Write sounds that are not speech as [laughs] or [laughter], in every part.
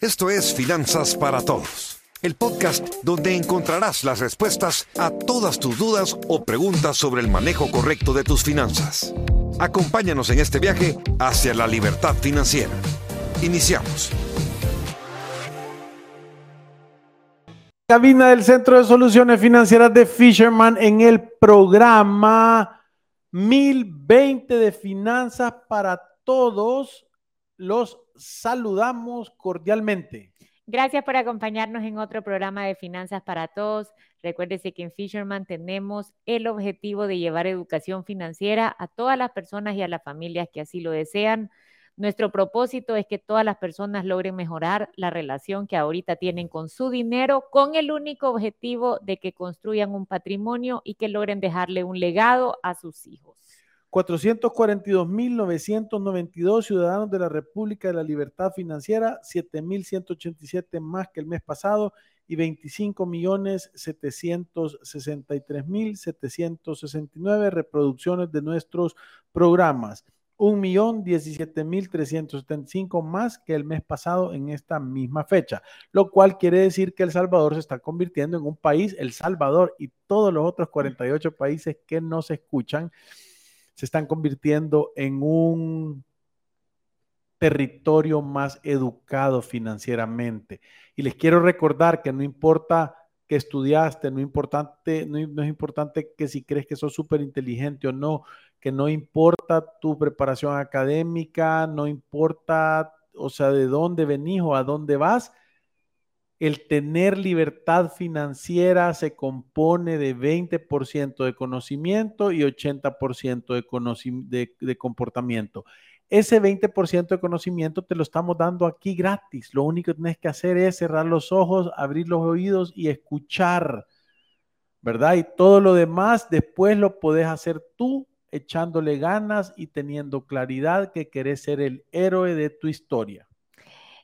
Esto es Finanzas para Todos, el podcast donde encontrarás las respuestas a todas tus dudas o preguntas sobre el manejo correcto de tus finanzas. Acompáñanos en este viaje hacia la libertad financiera. Iniciamos. Cabina del Centro de Soluciones Financieras de Fisherman en el programa 1020 de Finanzas para Todos. Los saludamos cordialmente. Gracias por acompañarnos en otro programa de Finanzas para Todos. Recuérdese que en Fisherman tenemos el objetivo de llevar educación financiera a todas las personas y a las familias que así lo desean. Nuestro propósito es que todas las personas logren mejorar la relación que ahorita tienen con su dinero con el único objetivo de que construyan un patrimonio y que logren dejarle un legado a sus hijos. 442.992 ciudadanos de la República de la Libertad Financiera, 7.187 más que el mes pasado y 25.763.769 reproducciones de nuestros programas. 1.017.375 más que el mes pasado en esta misma fecha, lo cual quiere decir que El Salvador se está convirtiendo en un país, El Salvador y todos los otros 48 países que nos escuchan, se están convirtiendo en un territorio más educado financieramente. Y les quiero recordar que no importa que estudiaste, no, importante, no, es importante que si crees que sos súper inteligente o no, que no importa tu preparación académica, no importa, o sea, de dónde venís o a dónde vas, el tener libertad financiera se compone de 20% de conocimiento y 80% de, de, comportamiento. Ese 20% de conocimiento te lo estamos dando aquí gratis. Lo único que tienes que hacer es cerrar los ojos, abrir los oídos y escuchar, ¿verdad? Y todo lo demás después lo puedes hacer tú echándole ganas y teniendo claridad que querés ser el héroe de tu historia.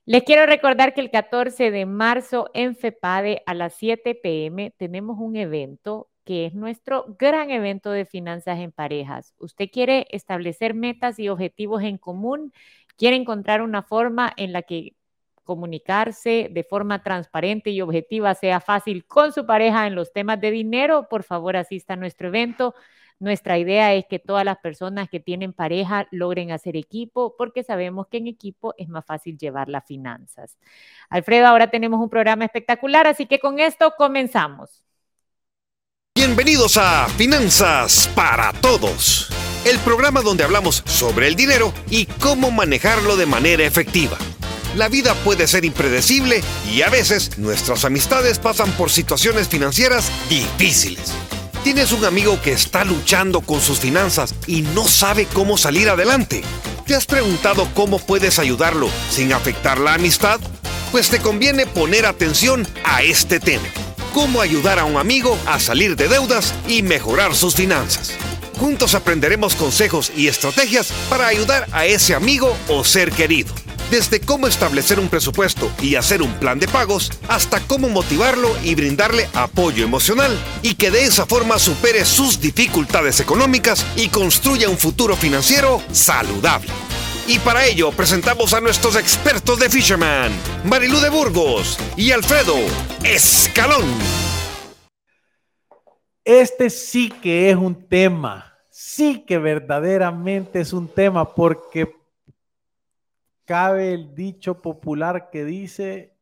Les quiero recordar que el 14 de marzo en FEPADE a las 7 pm tenemos un evento que es nuestro gran evento de finanzas en parejas. Usted quiere establecer metas y objetivos en común, quiere encontrar una forma en la que comunicarse de forma transparente y objetiva sea fácil con su pareja en los temas de dinero, por favor asista a nuestro evento. Nuestra idea es que todas las personas que tienen pareja logren hacer equipo porque sabemos que en equipo es más fácil llevar las finanzas. Alfredo, ahora tenemos un programa espectacular, así que con esto comenzamos. Bienvenidos a Finanzas para Todos, el programa donde hablamos sobre el dinero y cómo manejarlo de manera efectiva. La vida puede ser impredecible y a veces nuestras amistades pasan por situaciones financieras difíciles. ¿Tienes un amigo que está luchando con sus finanzas y no sabe cómo salir adelante? ¿Te has preguntado cómo puedes ayudarlo sin afectar la amistad? Pues te conviene poner atención a este tema. ¿Cómo ayudar a un amigo a salir de deudas y mejorar sus finanzas? Juntos aprenderemos consejos y estrategias para ayudar a ese amigo o ser querido desde cómo establecer un presupuesto y hacer un plan de pagos hasta cómo motivarlo y brindarle apoyo emocional y que de esa forma supere sus dificultades económicas y construya un futuro financiero saludable. Y para ello presentamos a nuestros expertos de Fisherman, Marilú de Burgos y Alfredo Escalón. Este sí que es un tema, sí que verdaderamente es un tema porque cabe el dicho popular que dice,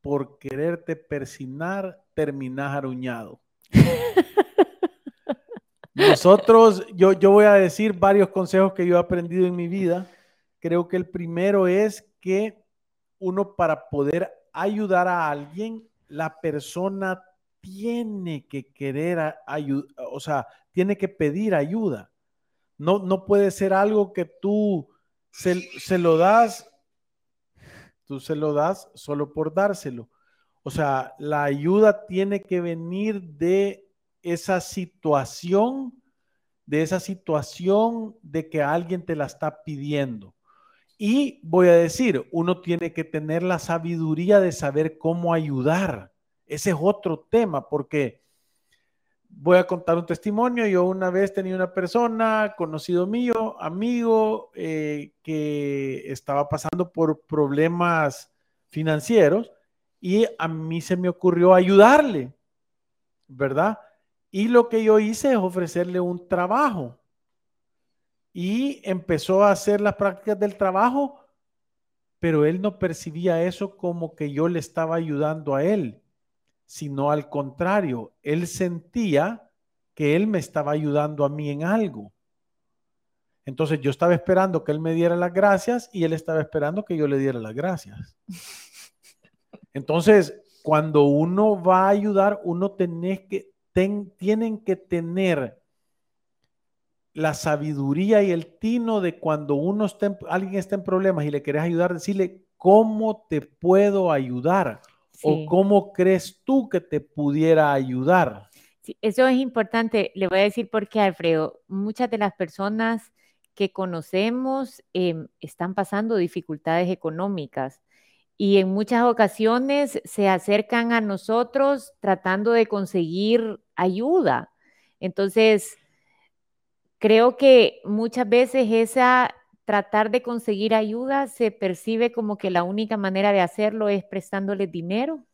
por quererte persinar, terminas aruñado. [laughs] Nosotros, yo, yo voy a decir varios consejos que yo he aprendido en mi vida. Creo que el primero es que uno para poder ayudar a alguien, la persona tiene que querer ayudar, o sea, tiene que pedir ayuda. No, no puede ser algo que tú se, lo das, tú se lo das solo por dárselo. O sea, la ayuda tiene que venir de esa situación, de esa situación de que alguien te la está pidiendo. Y voy a decir, uno tiene que tener la sabiduría de saber cómo ayudar. Ese es otro tema, porque voy a contar un testimonio. Yo una vez tenía una persona, conocido mío, amigo, eh, que estaba pasando por problemas financieros y a mí se me ocurrió ayudarle, ¿verdad? Y lo que yo hice es ofrecerle un trabajo. Y empezó a hacer las prácticas del trabajo, pero él no percibía eso como que yo le estaba ayudando a él, sino al contrario, él sentía que él me estaba ayudando a mí en algo. Entonces yo estaba esperando que él me diera las gracias y él estaba esperando que yo le diera las gracias. Entonces, cuando uno va a ayudar, uno tenés que, tienen que tener la sabiduría y el tino de cuando uno alguien está en problemas y le querés ayudar, decirle, ¿cómo te puedo ayudar? ¿O cómo crees tú que te pudiera ayudar? Sí, eso es importante. Le voy a decir por qué, Alfredo. Muchas de las personas que conocemos em, están pasando dificultades económicas y en muchas ocasiones se acercan a nosotros tratando de conseguir ayuda. Entonces, creo que muchas veces esa tratar de conseguir ayuda se percibe como que la única manera de hacerlo es prestándole dinero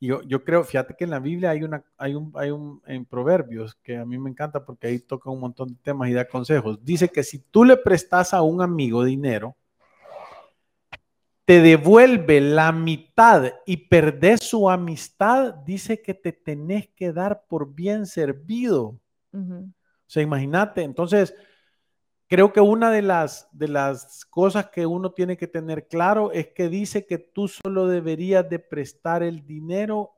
yo, yo creo, fíjate que en la Biblia hay, una, hay, un, hay un, en Proverbios, que a mí me encanta porque ahí toca un montón de temas y da consejos. Dice que si tú le prestas a un amigo dinero, te devuelve la mitad y perdés su amistad, dice que te tenés que dar por bien servido. O sea, imagínate, entonces, Creo que una de las, de las cosas que uno tiene que tener claro es que dice que tú solo deberías de prestar el dinero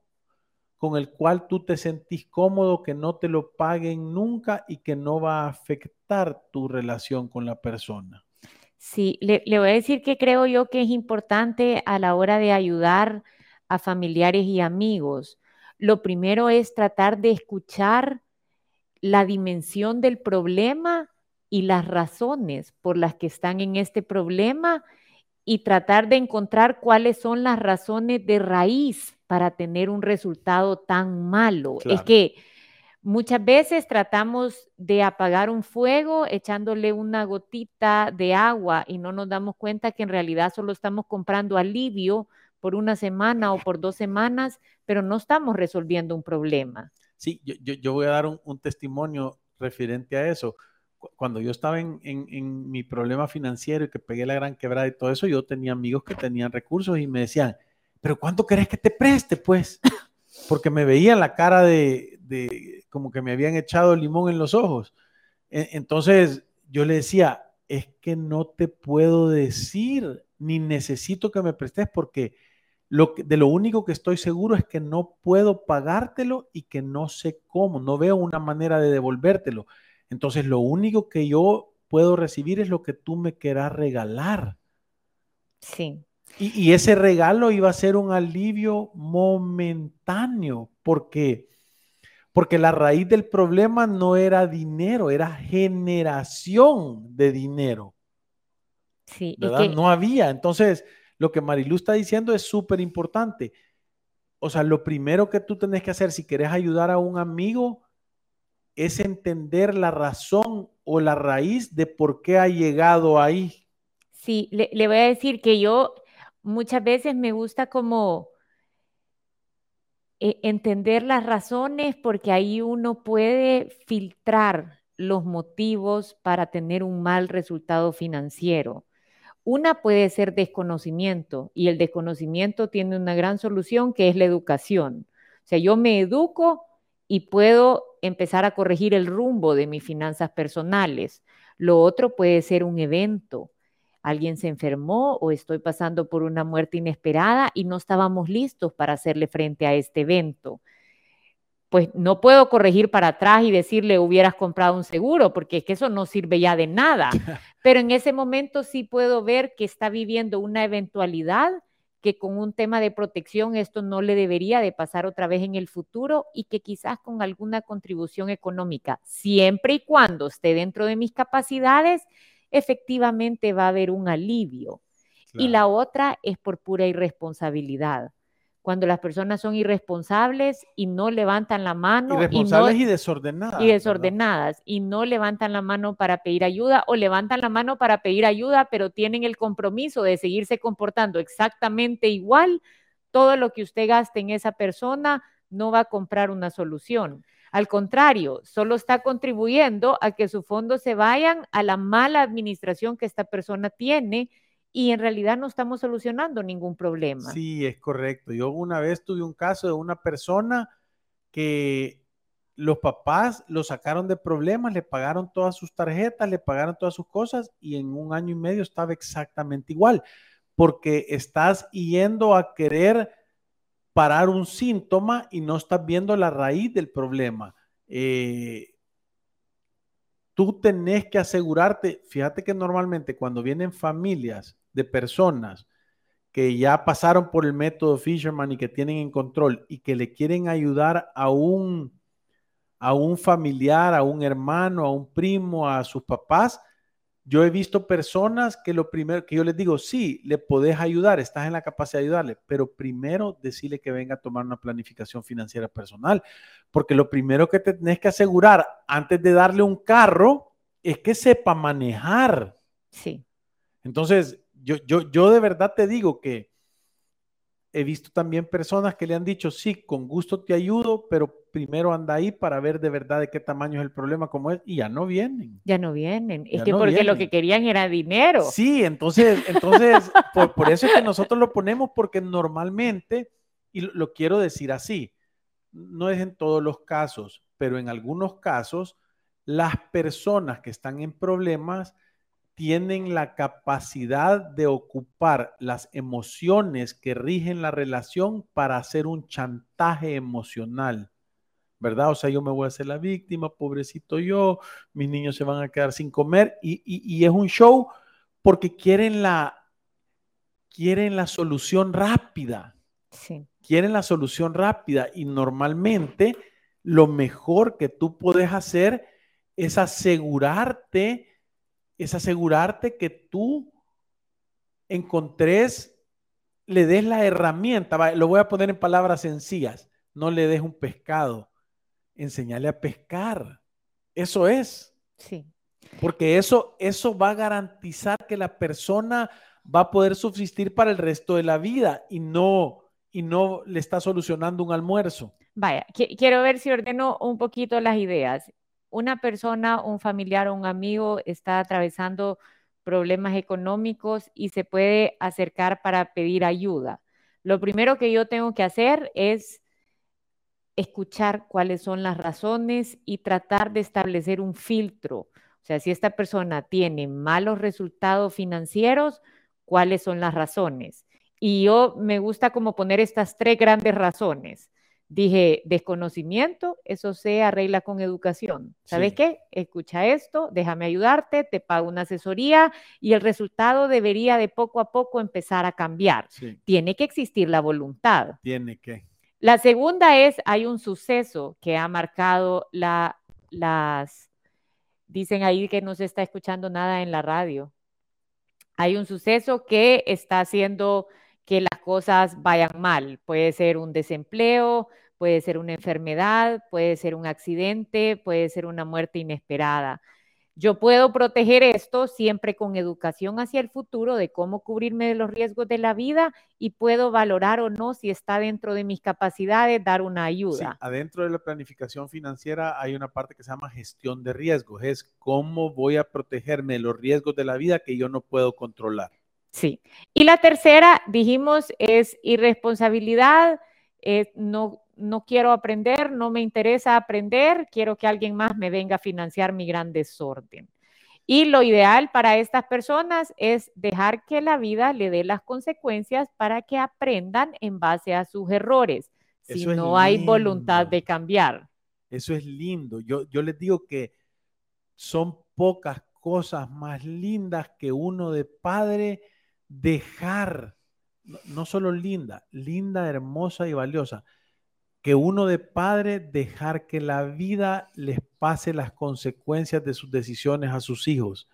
con el cual tú te sentís cómodo, que no te lo paguen nunca y que no va a afectar tu relación con la persona. Sí, le, le, voy a decir que creo yo que es importante a la hora de ayudar a familiares y amigos. Lo primero es tratar de escuchar la dimensión del problema y las razones por las que están en este problema y tratar de encontrar cuáles son las razones de raíz para tener un resultado tan malo. Es que muchas veces tratamos de apagar un fuego echándole una gotita de agua y no nos damos cuenta que en realidad solo estamos comprando alivio por una semana o por dos semanas, pero no estamos resolviendo un problema. Sí, yo, voy a dar un testimonio referente a eso cuando yo estaba en, en, mi problema financiero y que pegué la gran quebrada y todo eso, yo tenía amigos que tenían recursos y me decían, pero ¿cuánto querés que te preste? Pues, porque me veían la cara de, de como que me habían echado limón en los ojos. E, entonces yo le decía, es que no te puedo decir, ni necesito que me prestes porque lo de lo único que estoy seguro es que no puedo pagártelo y que no sé cómo, no veo una manera de devolvértelo. Entonces, lo único que yo puedo recibir es lo que tú me quieras regalar. Sí. Y, ese regalo iba a ser un alivio momentáneo, porque, porque la raíz del problema no era dinero, era generación de dinero. Sí, ¿verdad? No había. Entonces, lo que Marilu está diciendo es súper importante. O sea, lo primero que tú tenés que hacer si querés ayudar a un amigo es entender la razón o la raíz de por qué ha llegado ahí. Sí, le, voy a decir que yo muchas veces me gusta como eh, entender las razones porque ahí uno puede filtrar los motivos para tener un mal resultado financiero. Una puede ser desconocimiento y el desconocimiento tiene una gran solución que es la educación. O sea, yo me educo y puedo empezar a corregir el rumbo de mis finanzas personales. Lo otro puede ser un evento. Alguien se enfermó o estoy pasando por una muerte inesperada y no estábamos listos para hacerle frente a este evento. Pues no puedo corregir para atrás y decirle hubieras comprado un seguro, porque es que eso no sirve ya de nada. [laughs] Pero en ese momento sí puedo ver que está viviendo una eventualidad que con un tema de protección esto no le debería de pasar otra vez en el futuro y que quizás con alguna contribución económica, siempre y cuando esté dentro de mis capacidades, efectivamente va a haber un alivio. Y la otra es por pura irresponsabilidad, cuando las personas son irresponsables y no levantan la mano. Irresponsables y, y desordenadas. Y desordenadas y no levantan la mano para pedir ayuda o levantan la mano para pedir ayuda, pero tienen el compromiso de seguirse comportando exactamente igual. Todo lo que usted gaste en esa persona no va a comprar una solución. Al contrario, solo está contribuyendo a que sus fondos se vayan a la mala administración que esta persona tiene y en realidad no estamos solucionando ningún problema. Sí, es correcto. Yo una vez tuve un caso de una persona que los papás lo sacaron de problemas, le pagaron todas sus tarjetas, le pagaron todas sus cosas y en un año y medio estaba exactamente igual, porque estás yendo a querer parar un síntoma y no estás viendo la raíz del problema. Eh, tú tenés que asegurarte, fíjate que normalmente cuando vienen familias de personas que ya pasaron por el método Fisherman y que tienen en control y que le quieren ayudar a un, a un familiar, a un hermano, a un primo, a sus papás, yo he visto personas que lo primero que yo les digo, sí, le podés ayudar, estás en la capacidad de ayudarle, pero primero decirle que venga a tomar una planificación financiera personal, porque lo primero que tenés que asegurar antes de darle un carro es que sepa manejar. Sí. Entonces, yo, yo, yo de verdad te digo que he visto también personas que le han dicho, sí, con gusto te ayudo, pero primero anda ahí para ver de verdad de qué tamaño es el problema, cómo es, y ya no vienen. Ya no vienen. es que porque lo que querían era dinero. Sí, entonces, entonces [laughs] por, eso es que nosotros lo ponemos, porque normalmente, y lo quiero decir así, no es en todos los casos, pero en algunos casos, las personas que están en problemas tienen la capacidad de ocupar las emociones que rigen la relación para hacer un chantaje emocional. ¿Verdad? O sea, yo me voy a hacer la víctima, pobrecito yo, mis niños se van a quedar sin comer y, es un show porque quieren la, quieren la solución rápida. Sí. Quieren la solución rápida y normalmente lo mejor que tú puedes hacer es asegurarte es asegurarte que tú encontres, le des la herramienta, lo voy a poner en palabras sencillas, no le des un pescado, enseñale a pescar. Eso es. Sí. Porque eso, eso va a garantizar que la persona va a poder subsistir para el resto de la vida y no, y no le está solucionando un almuerzo. Vaya, quiero ver si ordeno un poquito las ideas una persona, un familiar o un amigo está atravesando problemas económicos y se puede acercar para pedir ayuda. Lo primero que yo tengo que hacer es escuchar cuáles son las razones y tratar de establecer un filtro. O sea, si esta persona tiene malos resultados financieros, ¿cuáles son las razones? Y yo me gusta como poner estas tres grandes razones. Dije, desconocimiento, eso se arregla con educación. ¿Sabes qué? Escucha esto, déjame ayudarte, te pago una asesoría y el resultado debería de poco a poco empezar a cambiar. Tiene que existir la voluntad. Tiene que. La segunda es, hay un suceso que ha marcado la, las, dicen ahí que no se está escuchando nada en la radio. Hay un suceso que está haciendo que las cosas vayan mal. Puede ser un desempleo, puede ser una enfermedad, puede ser un accidente, puede ser una muerte inesperada. Yo puedo proteger esto siempre con educación hacia el futuro de cómo cubrirme de los riesgos de la vida y puedo valorar o no si está dentro de mis capacidades dar una ayuda. adentro de la planificación financiera hay una parte que se llama gestión de riesgos, es cómo voy a protegerme de los riesgos de la vida que yo no puedo controlar. Sí. Y la tercera, dijimos, es irresponsabilidad. no, no quiero aprender, no me interesa aprender, quiero que alguien más me venga a financiar mi gran desorden. Y lo ideal para estas personas es dejar que la vida le dé las consecuencias para que aprendan en base a sus errores, si no hay voluntad de cambiar. Eso es lindo. Yo, yo les digo que son pocas cosas más lindas que uno de padre dejar, no solo linda, linda, hermosa y valiosa, que uno de padre dejar que la vida les pase las consecuencias de sus decisiones a sus hijos.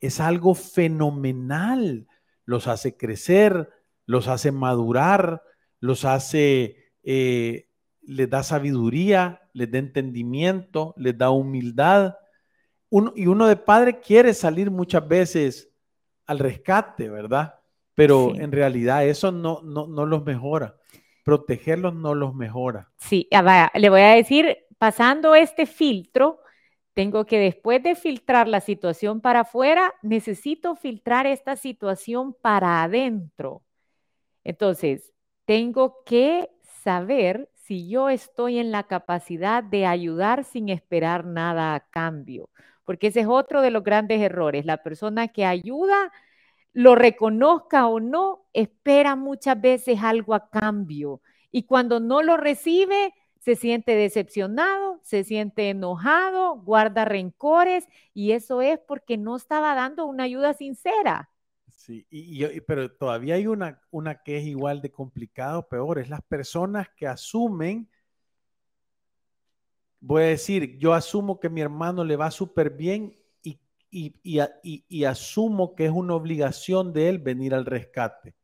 Es algo fenomenal. Los hace crecer, los hace madurar, los hace, eh, les da sabiduría, les da entendimiento, les da humildad. y uno de padre quiere salir muchas veces al rescate, ¿verdad? Pero en realidad eso no, no, no los mejora. Protegerlos no los mejora. Sí, ah, le voy a decir, pasando este filtro, tengo que después de filtrar la situación para afuera, necesito filtrar esta situación para adentro. Entonces, tengo que saber si yo estoy en la capacidad de ayudar sin esperar nada a cambio, porque ese es otro de los grandes errores. La persona que ayuda, lo reconozca o no, espera muchas veces algo a cambio. Y cuando no lo recibe, se siente decepcionado, se siente enojado, guarda rencores y eso es porque no estaba dando una ayuda sincera. Sí, y, pero todavía hay una, una que es igual de complicado, peor, es las personas que asumen, voy a decir, yo asumo que mi hermano le va súper bien y, y asumo que es una obligación de él venir al rescate.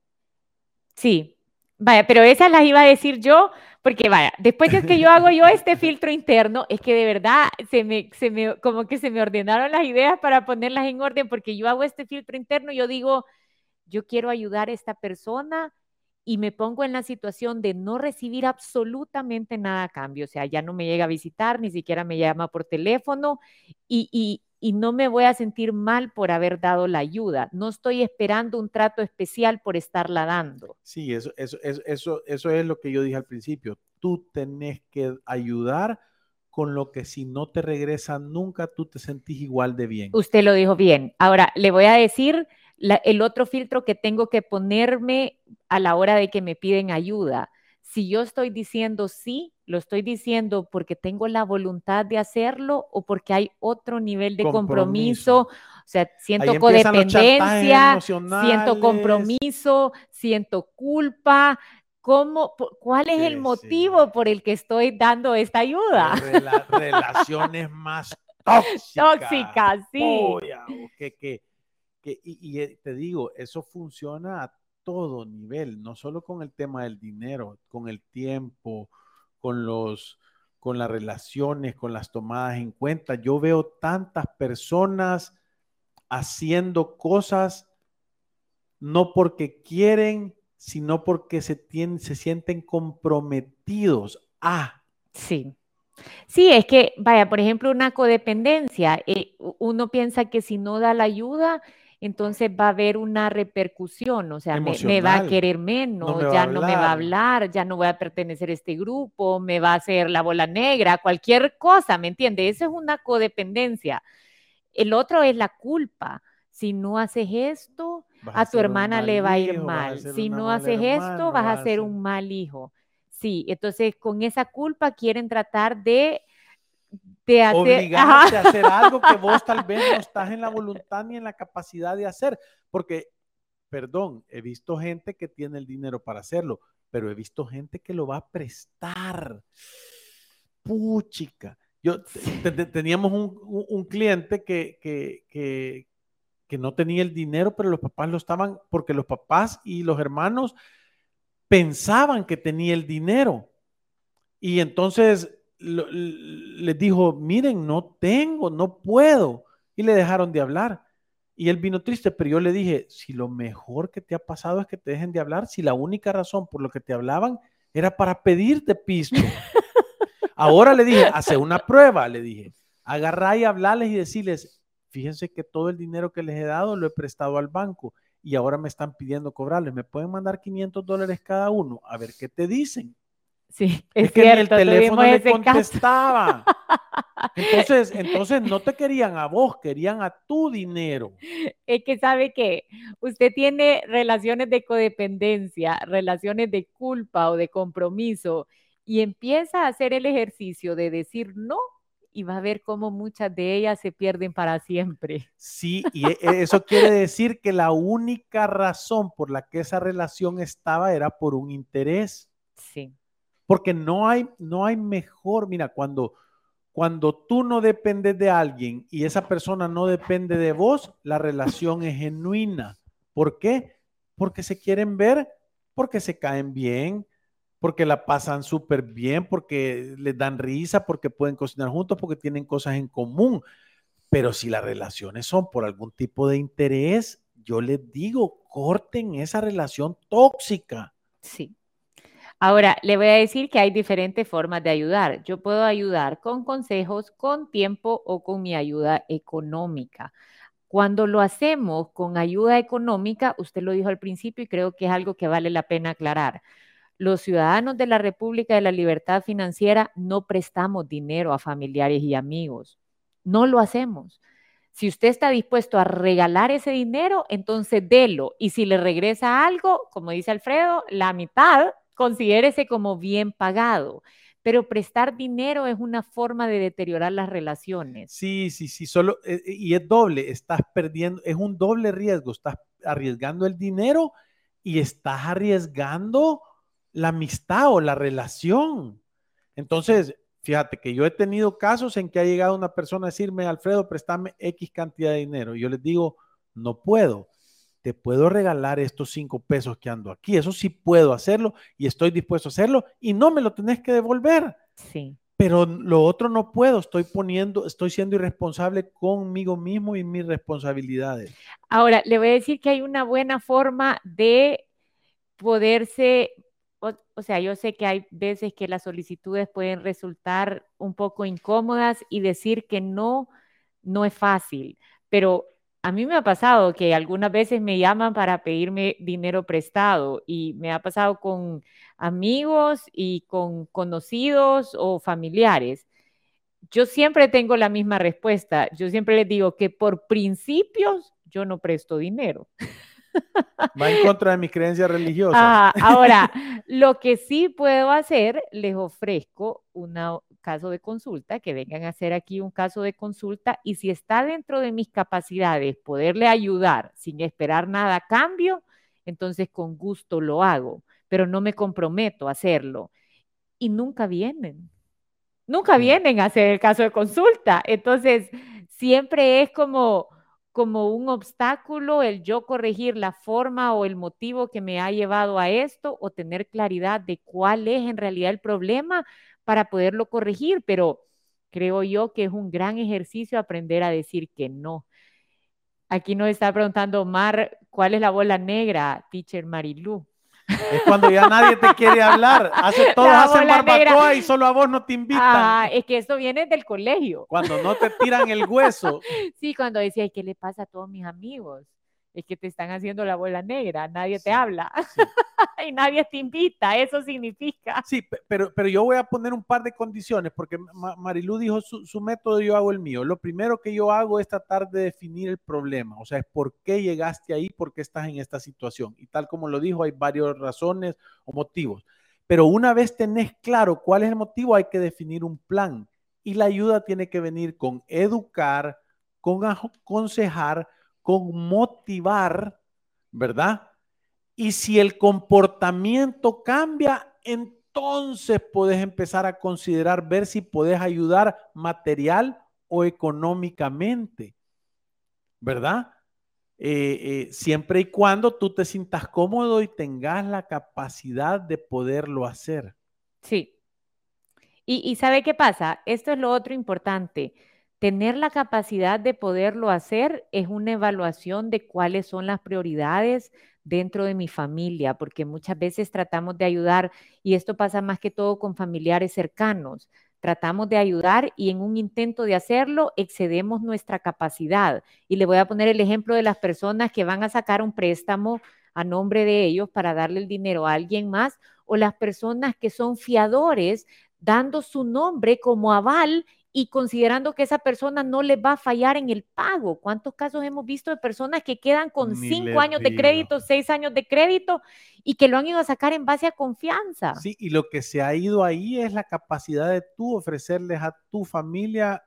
Sí, Vaya, pero esas las iba a decir yo, porque vaya, después de que yo hago yo este [laughs] filtro interno, es que de verdad se me, se me, como que se me ordenaron las ideas para ponerlas en orden, porque yo hago este filtro interno, yo digo, yo quiero ayudar a esta persona y me pongo en la situación de no recibir absolutamente nada a cambio, o sea, ya no me llega a visitar, ni siquiera me llama por teléfono y, y no me voy a sentir mal por haber dado la ayuda. No estoy esperando un trato especial por estarla dando. Sí, eso, eso, eso, eso es lo que yo dije al principio. Tú tenés que ayudar con lo que si no te regresan nunca, tú te sentís igual de bien. Usted lo dijo bien. Ahora, le voy a decir el otro filtro que tengo que ponerme a la hora de que me piden ayuda. Si yo estoy diciendo sí, lo estoy diciendo porque tengo la voluntad de hacerlo o porque hay otro nivel de compromiso. O sea, siento codependencia, siento compromiso, siento culpa. ¿Cómo, ¿Cuál es el motivo por el que estoy dando esta ayuda? [laughs] Relaciones más tóxicas. Tóxicas, sí. Y, y, te digo, eso funciona a todo nivel, no solo con el tema del dinero, con el tiempo, con los con las relaciones, con las tomadas en cuenta. Yo veo tantas personas haciendo cosas no porque quieren, sino porque se, tienen, se sienten comprometidos a. Sí. Sí, es que, vaya, por ejemplo, una codependencia, eh, uno piensa que si no da la ayuda, entonces va a haber una repercusión, o sea, me, va a querer menos, ya no me va a hablar, ya no voy a pertenecer a este grupo, me va a hacer la bola negra, cualquier cosa, ¿me entiende? Eso es una codependencia. El otro es la culpa. Si no haces esto, a, tu hermana le va a ir mal. Si no haces esto, vas a ser un mal hijo. Sí, entonces con esa culpa quieren tratar de de hacer, a hacer algo que vos tal vez no estás en la [laughs] voluntad ni en la capacidad de hacer. Porque, perdón, he visto gente que tiene el dinero para hacerlo, pero he visto gente que lo va a prestar. Puchica. Yo teníamos un, cliente que, que, que, que no tenía el dinero, pero los papás lo estaban, porque los papás y los hermanos pensaban que tenía el dinero. Y entonces les dijo, miren, no tengo, no puedo. Y le dejaron de hablar. Y él vino triste, pero yo le dije, si lo mejor que te ha pasado es que te dejen de hablar, si la única razón por lo que te hablaban era para pedirte pisto. [laughs] Ahora le dije, hace una prueba, le dije, agarrá y hablarles y decirles, fíjense que todo el dinero que les he dado lo he prestado al banco y ahora me están pidiendo cobrarles, me pueden mandar 500 dólares cada uno, a ver qué te dicen. Sí, es, que el teléfono le contestaba. [laughs] Entonces, entonces no te querían a vos, querían a tu dinero. Es que sabe que usted tiene relaciones de codependencia, relaciones de culpa o de compromiso y empieza a hacer el ejercicio de decir no y va a ver cómo muchas de ellas se pierden para siempre. Sí, y e, e, eso quiere decir que la única razón por la que esa relación estaba era por un interés. Sí. Porque no hay, no hay mejor, mira, cuando, cuando tú no dependes de alguien y esa persona no depende de vos, la relación es genuina. ¿Por qué? Porque se quieren ver, porque se caen bien, porque la pasan súper bien, porque les dan risa, porque pueden cocinar juntos, porque tienen cosas en común. Pero si las relaciones son por algún tipo de interés, yo les digo, corten esa relación tóxica. Sí. Ahora, le voy a decir que hay diferentes formas de ayudar. Yo puedo ayudar con consejos, con tiempo o con mi ayuda económica. Cuando lo hacemos con ayuda económica, usted lo dijo al principio y creo que es algo que vale la pena aclarar. Los ciudadanos de la República de la Libertad Financiera no prestamos dinero a familiares y amigos. No lo hacemos. Si usted está dispuesto a regalar ese dinero, entonces délo. Y si le regresa algo, como dice Alfredo, la mitad considérese como bien pagado. Pero prestar dinero es una forma de deteriorar las relaciones. Sí, sí, sí, solo, eh, eh, y es doble, estás perdiendo, es un doble riesgo, estás arriesgando el dinero y estás arriesgando la amistad o la relación. Entonces, fíjate que yo he tenido casos en que ha llegado una persona a decirme, Alfredo, préstame X cantidad de dinero. Yo les digo, no puedo te puedo regalar estos cinco pesos que ando aquí. Eso sí puedo hacerlo y estoy dispuesto a hacerlo y no me lo tenés que devolver. Sí. Pero lo otro no puedo, estoy poniendo, estoy siendo irresponsable conmigo mismo y mis responsabilidades. Ahora, le voy a decir que hay una buena forma de poderse, o, o sea, yo sé que hay veces que las solicitudes pueden resultar un poco incómodas y decir que no, no es fácil, pero a mí me ha pasado que algunas veces me llaman para pedirme dinero prestado y me ha pasado con amigos y con conocidos o familiares. Yo siempre tengo la misma respuesta. Yo siempre les digo que por principios yo no presto dinero. Va en contra de mis creencias religiosas. [laughs] ahora, lo que sí puedo hacer, les ofrezco un caso de consulta, que vengan a hacer aquí un caso de consulta y si está dentro de mis capacidades poderle ayudar sin esperar nada a cambio, entonces con gusto lo hago, pero no me comprometo a hacerlo. Y nunca vienen. Nunca vienen a hacer el caso de consulta. Entonces, siempre es como como un obstáculo el yo corregir la forma o el motivo que me ha llevado a esto o tener claridad de cuál es en realidad el problema para poderlo corregir, pero creo yo que es un gran ejercicio aprender a decir que no. Aquí nos está preguntando Mar, ¿cuál es la bola negra, teacher Marilú? Es cuando ya nadie te quiere hablar. Hace, todos hacen barbacoa y solo a vos no te invitan. Ah, es que eso viene del colegio. Cuando no te tiran el hueso. [laughs] Sí, cuando decía, ¿qué le pasa a todos mis amigos? Es que te están haciendo la bola negra, nadie te habla [laughs] y nadie te invita, eso significa. Sí, pero, pero yo voy a poner un par de condiciones, porque Marilu dijo su, su, método, yo hago el mío. Lo primero que yo hago es tratar de definir el problema, o sea, es por qué llegaste ahí, por qué estás en esta situación. Y tal como lo dijo, hay varias razones o motivos. Pero una vez tenés claro cuál es el motivo, hay que definir un plan. Y la ayuda tiene que venir con educar, con aconsejar, motivar, ¿verdad? Y si el comportamiento cambia, entonces puedes empezar a considerar ver si puedes ayudar material o económicamente, ¿verdad? Eh, eh, siempre y cuando tú te sientas cómodo y tengas la capacidad de poderlo hacer. Sí. Y, y ¿sabe qué pasa? Esto es lo otro importante Tener la capacidad de poderlo hacer es una evaluación de cuáles son las prioridades dentro de mi familia, porque muchas veces tratamos de ayudar, y esto pasa más que todo con familiares cercanos, tratamos de ayudar y en un intento de hacerlo excedemos nuestra capacidad. Y le voy a poner el ejemplo de las personas que van a sacar un préstamo a nombre de ellos para darle el dinero a alguien más, o las personas que son fiadores dando su nombre como aval y considerando que esa persona no le va a fallar en el pago. ¿Cuántos casos hemos visto de personas que quedan con cinco años de crédito, seis años de crédito y que lo han ido a sacar en base a confianza? Sí, y lo que se ha ido ahí es la capacidad de tú ofrecerles a tu familia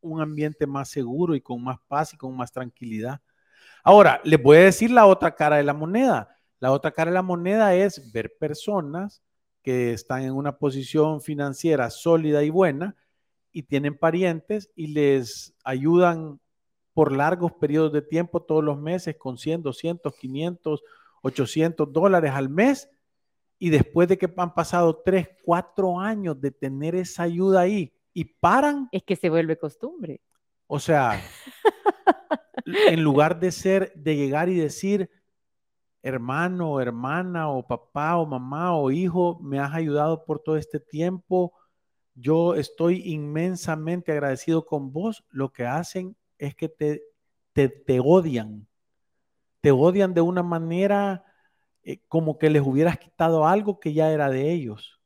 un ambiente más seguro y con más paz y con más tranquilidad. Ahora, les voy a decir la otra cara de la moneda. La otra cara de la moneda es ver personas que están en una posición financiera sólida y buena, y tienen parientes y les ayudan por largos periodos de tiempo todos los meses con 100, 200, 500, 800 dólares al mes y después de que han pasado tres, cuatro años de tener esa ayuda ahí y paran. Es que se vuelve costumbre. O sea, en lugar de ser, de llegar y decir, hermano, hermana, o papá, o mamá, o hijo, me has ayudado por todo este tiempo. Yo estoy inmensamente agradecido con vos. Lo que hacen es que te, te, te odian. Te odian de una manera eh, como que les hubieras quitado algo que ya era de ellos.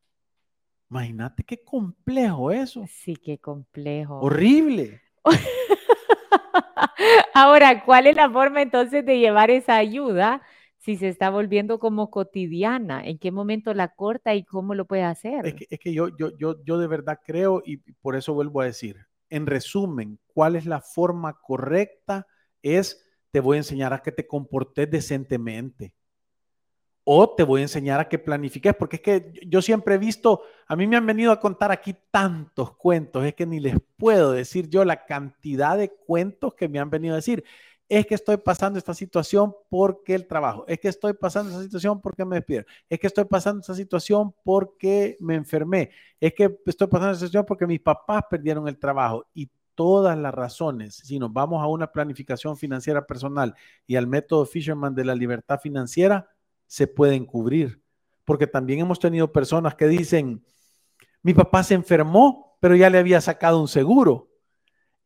Imagínate qué complejo eso. Sí, qué complejo. Horrible. [laughs] Ahora, ¿cuál es la forma entonces de llevar esa ayuda si se está volviendo como cotidiana? ¿En qué momento la corta y cómo lo puede hacer? Es que, yo, yo, yo, yo de verdad creo y por eso vuelvo a decir, en resumen, ¿cuál es la forma correcta? Es, te voy a enseñar a que te comportes decentemente o te voy a enseñar a que planifiques, porque es que yo siempre he visto, a mí me han venido a contar aquí tantos cuentos, es que ni les puedo decir yo la cantidad de cuentos que me han venido a decir. Es que estoy pasando esta situación porque el trabajo, es que estoy pasando esta situación porque me despidieron, es que estoy pasando esta situación porque me enfermé, es que estoy pasando esta situación porque mis papás perdieron el trabajo y todas las razones, si nos vamos a una planificación financiera personal y al método Fisherman de la libertad financiera, se pueden cubrir. Porque también hemos tenido personas que dicen, mi papá se enfermó, pero ya le había sacado un seguro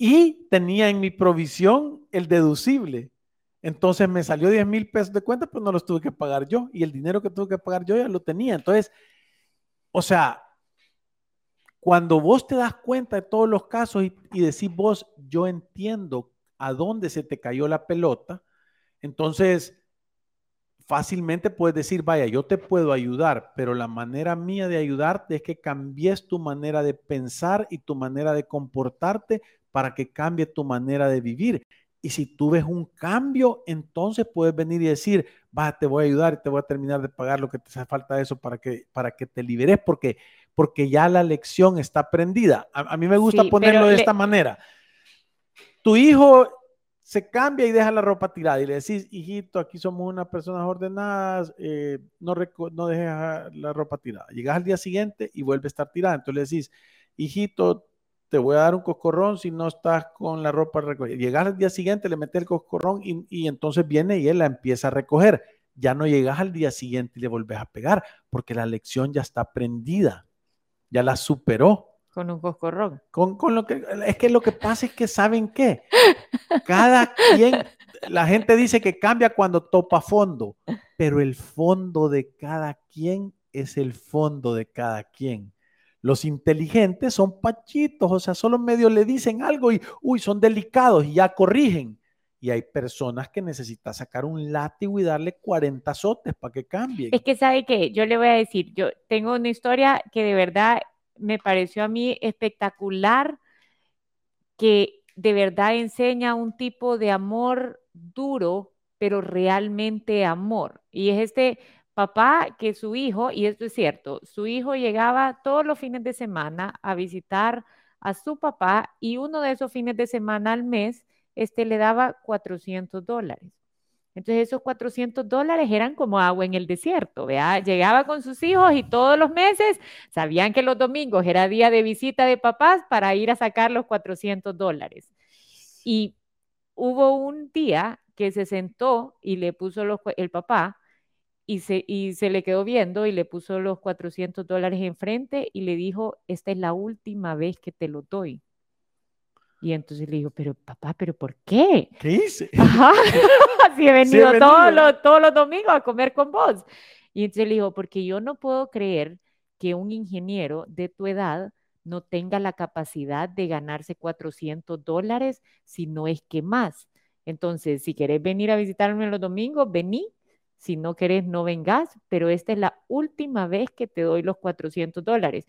y tenía en mi provisión el deducible. Entonces me salió 10 mil pesos de cuenta, pues no los tuve que pagar yo. Y el dinero que tuve que pagar yo ya lo tenía. Entonces, o sea, cuando vos te das cuenta de todos los casos y, y decís vos, yo entiendo a dónde se te cayó la pelota, entonces fácilmente puedes decir, vaya, yo te puedo ayudar, pero la manera mía de ayudarte es que cambies tu manera de pensar y tu manera de comportarte para que cambie tu manera de vivir. Y si tú ves un cambio, entonces puedes venir y decir, va, te voy a ayudar y te voy a terminar de pagar lo que te hace falta de eso para que, para que te liberes, porque, porque ya la lección está aprendida. A, mí me gusta ponerlo de esta manera. Tu hijo se cambia y deja la ropa tirada y le decís, hijito, aquí somos unas personas ordenadas, eh, no, no dejes la ropa tirada. Llegas al día siguiente y vuelve a estar tirada. Entonces le decís, hijito, te voy a dar un coscorrón si no estás con la ropa recogida. Llegas al día siguiente, le metes el coscorrón y, y, entonces viene y él la empieza a recoger. Ya no llegas al día siguiente y le vuelves a pegar porque la lección ya está aprendida, ya la superó. Con un coscorrón. Con, con lo que, es que lo que pasa es que saben qué. Cada quien, la gente dice que cambia cuando topa fondo, pero el fondo de cada quien es el fondo de cada quien. Los inteligentes son pachitos, o sea, solo medio le dicen algo y, uy, son delicados y ya corrigen. Y hay personas que necesitan sacar un látigo y darle 40 azotes para que cambien. Es que sabe que yo le voy a decir, yo tengo una historia que de verdad me pareció a mí espectacular que de verdad enseña un tipo de amor duro, pero realmente amor. Y es este papá que su hijo, y esto es cierto, su hijo llegaba todos los fines de semana a visitar a su papá y uno de esos fines de semana al mes, este le daba 400 dólares. Entonces esos 400 dólares eran como agua en el desierto, ¿vea? Llegaba con sus hijos y todos los meses sabían que los domingos era día de visita de papás para ir a sacar los 400 dólares. Y hubo un día que se sentó y le puso los, el papá y se, y se le quedó viendo y le puso los 400 dólares enfrente y le dijo, esta es la última vez que te lo doy. Y entonces le digo, pero papá, ¿pero por qué? ¿Qué hice? Ajá, [laughs] así [laughs] he venido, Todos, los, todos los domingos a comer con vos. Y entonces le digo, porque yo no puedo creer que un ingeniero de tu edad no tenga la capacidad de ganarse 400 dólares, si no es que más. Entonces, si querés venir a visitarme los domingos, vení. Si no querés, no vengas, pero esta es la última vez que te doy los 400 dólares.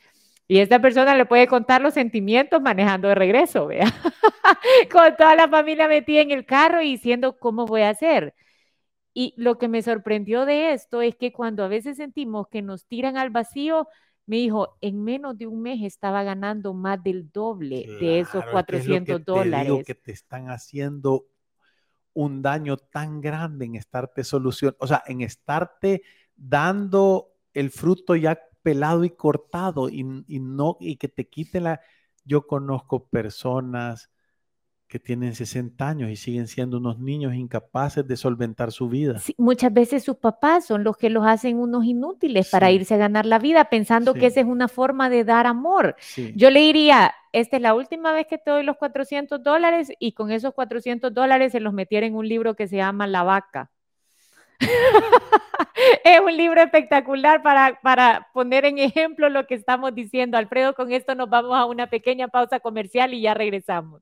Y esta persona le puede contar los sentimientos manejando de regreso, vea. [laughs] Con toda la familia metida en el carro y diciendo, ¿cómo voy a hacer? Y lo que me sorprendió de esto es que cuando a veces sentimos que nos tiran al vacío, me dijo, en menos de un mes estaba ganando más del doble de esos 400 es dólares. Te digo que te están haciendo un daño tan grande en estarte solución, o sea, en estarte dando el fruto ya pelado y cortado y, no, y que te quiten la... Yo conozco personas que tienen 60 años y siguen siendo unos niños incapaces de solventar su vida. muchas veces sus papás son los que los hacen unos inútiles para irse a ganar la vida pensando que esa es una forma de dar amor. Yo le diría, esta es la última vez que te doy los 400 dólares y con esos 400 dólares se los metiera en un libro que se llama La vaca. [laughs] es un libro espectacular para, para poner en ejemplo lo que estamos diciendo. Alfredo, con esto nos vamos a una pequeña pausa comercial y ya regresamos.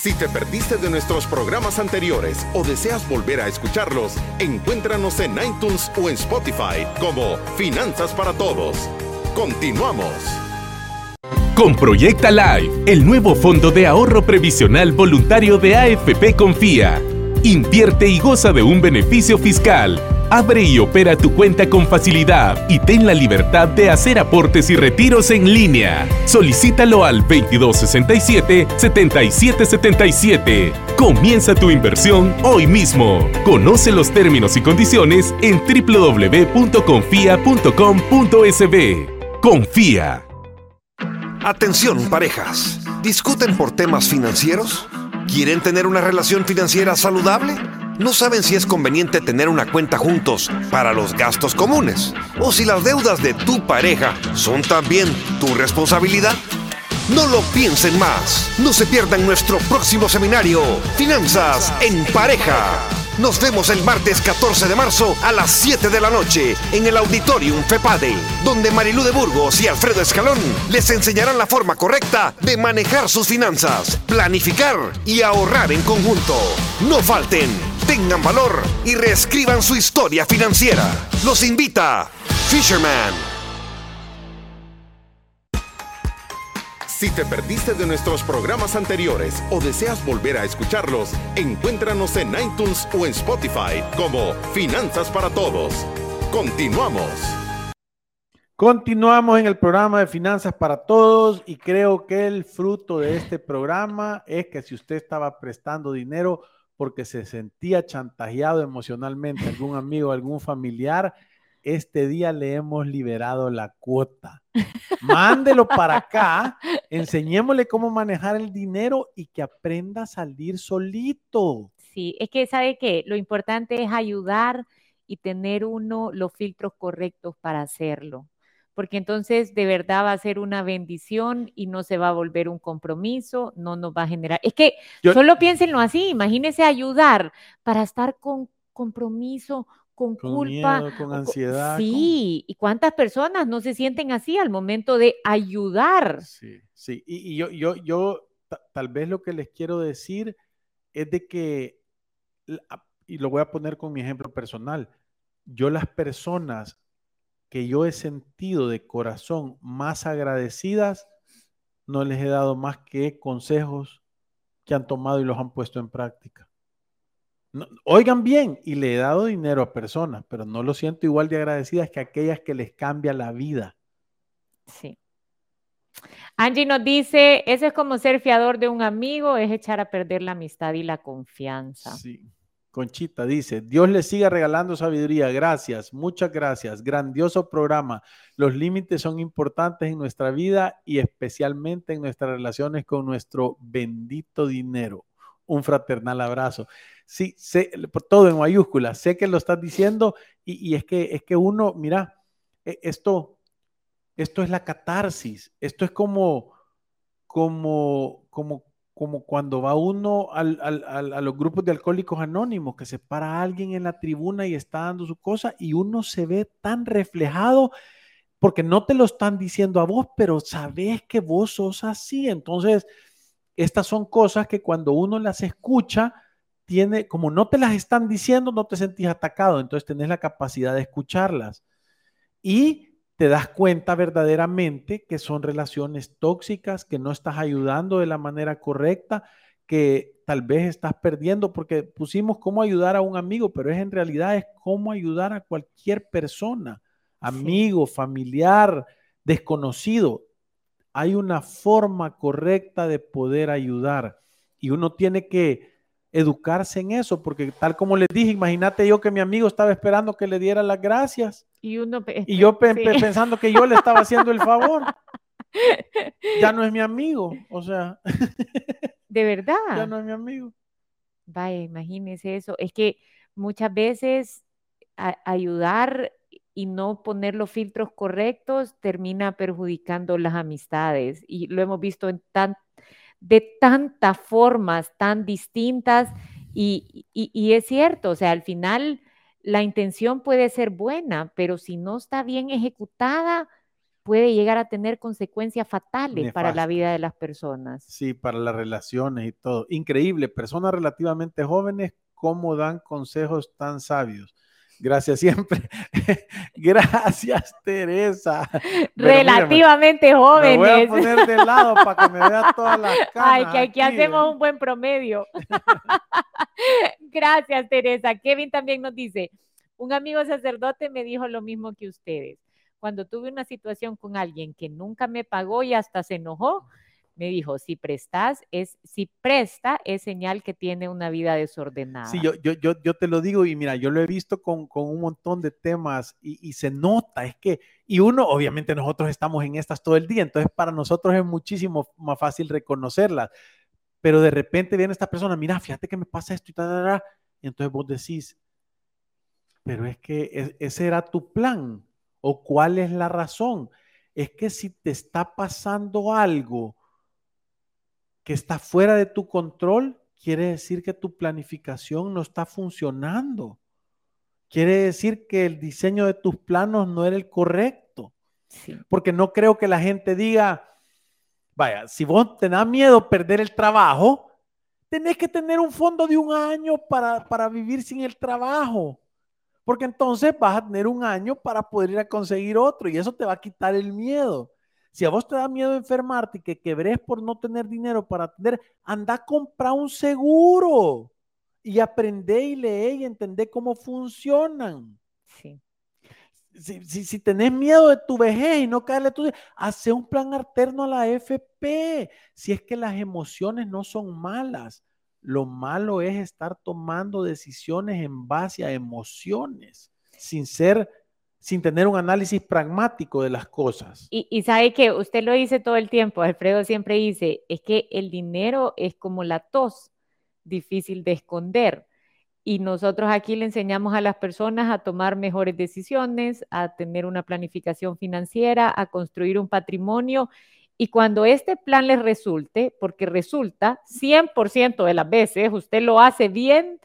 Si te perdiste de nuestros programas anteriores o deseas volver a escucharlos, encuéntranos en iTunes o en Spotify como Finanzas para Todos. Continuamos. Con Proyecta Live, el nuevo fondo de ahorro previsional voluntario de AFP Confía. Invierte y goza de un beneficio fiscal Abre y opera tu cuenta con facilidad y ten la libertad de hacer aportes y retiros en línea. Solicítalo al 2267-7777. Comienza tu inversión hoy mismo. Conoce los términos y condiciones en www.confia.com.sb. Confía. Atención parejas. ¿Discuten por temas financieros? ¿Quieren tener una relación financiera saludable? No saben si es conveniente tener una cuenta juntos para los gastos comunes o si las deudas de tu pareja son también tu responsabilidad. No lo piensen más. No se pierdan nuestro próximo seminario, Finanzas en Pareja. Nos vemos el martes 14 de marzo a las 7 de la noche en el Auditorium FEPADE, donde Marilú de Burgos y Alfredo Escalón les enseñarán la forma correcta de manejar sus finanzas, planificar y ahorrar en conjunto. No falten tengan valor y reescriban su historia financiera. Los invita Fisherman. Si te perdiste de nuestros programas anteriores o deseas volver a escucharlos, encuéntranos en iTunes o en Spotify como Finanzas para Todos. Continuamos. Continuamos en el programa de Finanzas para Todos y creo que el fruto de este programa es que si usted estaba prestando dinero, porque se sentía chantajeado emocionalmente algún amigo, algún familiar, este día le hemos liberado la cuota. Mándelo para acá, [laughs] enseñémosle cómo manejar el dinero y que aprenda a salir solito. Sí, es que sabe que lo importante es ayudar y tener uno los filtros correctos para hacerlo porque entonces de verdad va a ser una bendición y no se va a volver un compromiso, no nos va a generar. Es que solo piénsenlo así, imagínense ayudar para estar con compromiso, con, culpa, con ansiedad. Sí, y cuántas personas no se sienten así al momento de ayudar. Sí, sí, y, yo, yo, yo tal vez lo que les quiero decir es de que, y lo voy a poner con mi ejemplo personal, yo las personas que yo he sentido de corazón más agradecidas, no les he dado más que consejos que han tomado y los han puesto en práctica. Oigan bien, y le he dado dinero a personas, pero no lo siento igual de agradecidas que aquellas que les cambia la vida. Sí. Angie nos dice, eso es como ser fiador de un amigo, es echar a perder la amistad y la confianza. Sí. Conchita dice, Dios le siga regalando sabiduría. Gracias, muchas gracias. Grandioso programa. Los límites son importantes en nuestra vida y especialmente en nuestras relaciones con nuestro bendito dinero. Un fraternal abrazo. Sí, sé, todo en mayúsculas. Sé que lo estás diciendo y, es, que, es que uno, mira, e, esto, esto es la catarsis. Esto es como, como, como como cuando va uno a los grupos de alcohólicos anónimos, que se para alguien en la tribuna y está dando su cosa y uno se ve tan reflejado porque no te lo están diciendo a vos, pero sabes que vos sos así. Entonces, estas son cosas que cuando uno las escucha, tiene, como no te las están diciendo, no te sentís atacado, entonces tenés la capacidad de escucharlas. Y te das cuenta verdaderamente que son relaciones tóxicas, que no estás ayudando de la manera correcta, que tal vez estás perdiendo, porque pusimos cómo ayudar a un amigo, pero es en realidad es cómo ayudar a cualquier persona, amigo, familiar, desconocido. Hay una forma correcta de poder ayudar y uno tiene que educarse en eso, porque tal como les dije, imagínate yo que mi amigo estaba esperando que le diera las gracias Y, uno, y yo pe- sí. pe- pensando que yo le estaba haciendo el favor. [laughs] Ya no es mi amigo, o sea, [laughs] De verdad. ya no es mi amigo. Vaya, imagínese eso. Es que muchas veces a- ayudar y no poner los filtros correctos termina perjudicando las amistades. Y lo hemos visto en tan, de tantas formas tan distintas. Y, y- y es cierto, o sea, al final la intención puede ser buena, pero si no está bien ejecutada, puede llegar a tener consecuencias fatales para la vida de las personas. Sí, para las relaciones y todo. Increíble, personas relativamente jóvenes, cómo dan consejos tan sabios. Gracias siempre. [laughs] Gracias, Teresa. Pero mírame, Relativamente Me voy a jóvenes. poner de lado para que me vea todas las [laughs] canas. Ay, que aquí aquí, hacemos ¿eh? un buen promedio. [laughs] Gracias, Teresa. Kevin también nos dice, un amigo sacerdote me dijo lo mismo que ustedes. Cuando tuve una situación con alguien que nunca me pagó y hasta se enojó, me dijo, si prestas, es, si presta, es señal que tiene una vida desordenada. Sí, yo, yo, yo, yo te lo digo y mira, yo lo he visto con, con un montón de temas y, y se nota, es que, y uno, obviamente nosotros estamos en estas todo el día, entonces para nosotros es muchísimo más fácil reconocerlas, pero de repente viene esta persona, mira, fíjate que me pasa esto y tal, tal, tal", y entonces vos decís, pero es que ese era tu plan, o cuál es la razón, es que si te está pasando algo, que está fuera de tu control, quiere decir que tu planificación no está funcionando. Quiere decir que el diseño de tus planos no era el correcto. Sí. Porque no creo que la gente diga, vaya, si vos te da miedo perder el trabajo, tenés que tener un fondo de un año para, para vivir sin el trabajo. Porque entonces vas a tener un año para poder ir a conseguir otro y eso te va a quitar el miedo. Si a vos te da miedo enfermarte y que quebres por no tener dinero para atender, anda a comprar un seguro y aprende y lee y entender cómo funcionan. Sí. Si, si, si tenés miedo de tu vejez y no caerle tu hace un plan alterno a la FP. Si es que las emociones no son malas, lo malo es estar tomando decisiones en base a emociones, sin ser, sin tener un análisis pragmático de las cosas. Y, y sabe que usted lo dice todo el tiempo, Alfredo siempre dice, es que el dinero es como la tos, difícil de esconder. Y nosotros aquí le enseñamos a las personas a tomar mejores decisiones, a tener una planificación financiera, a construir un patrimonio. Y cuando este plan les resulte, porque resulta 100% de las veces, usted lo hace bien,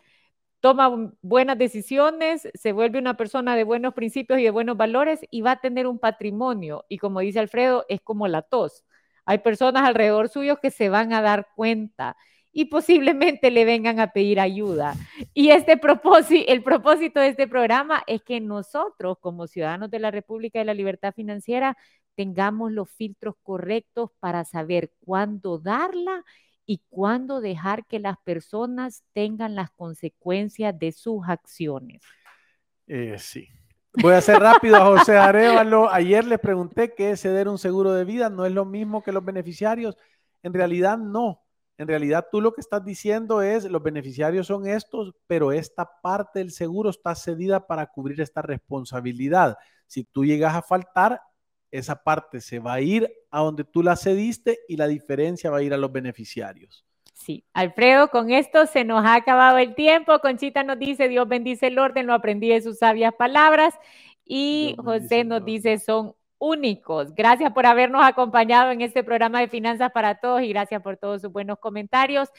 toma buenas decisiones, se vuelve una persona de buenos principios y de buenos valores y va a tener un patrimonio. Y como dice Alfredo, es como la tos. Hay personas alrededor suyo que se van a dar cuenta y posiblemente le vengan a pedir ayuda. Y este propósito, el propósito de este programa es que nosotros, como ciudadanos de la República de la Libertad Financiera, tengamos los filtros correctos para saber cuándo darla y cuándo dejar que las personas tengan las consecuencias de sus acciones. Eh, sí. Voy a hacer rápido José Arevalo. Ayer le pregunté qué es ceder un seguro de vida. ¿No es lo mismo que los beneficiarios? En realidad no. En realidad tú lo que estás diciendo es los beneficiarios son estos, pero esta parte del seguro está cedida para cubrir esta responsabilidad. Si tú llegas a faltar, esa parte se va a ir a donde tú la cediste y la diferencia va a ir a los beneficiarios. Sí, Alfredo, con esto se nos ha acabado el tiempo. Conchita nos dice, Dios bendice el orden, lo aprendí de sus sabias palabras. Y Dios José nos dice, son únicos. Gracias por habernos acompañado en este programa de Finanzas para Todos y gracias por todos sus buenos comentarios.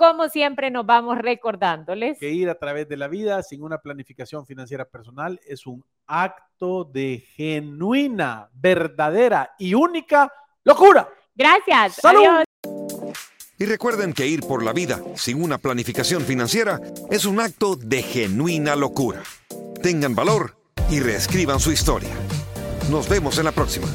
Como siempre, nos vamos recordándoles. que ir a través de la vida sin una planificación financiera personal es un acto de genuina, verdadera y única locura. Gracias. ¡Salud! Adiós. Y recuerden que ir por la vida sin una planificación financiera es un acto de genuina locura. Tengan valor y reescriban su historia. Nos vemos en la próxima.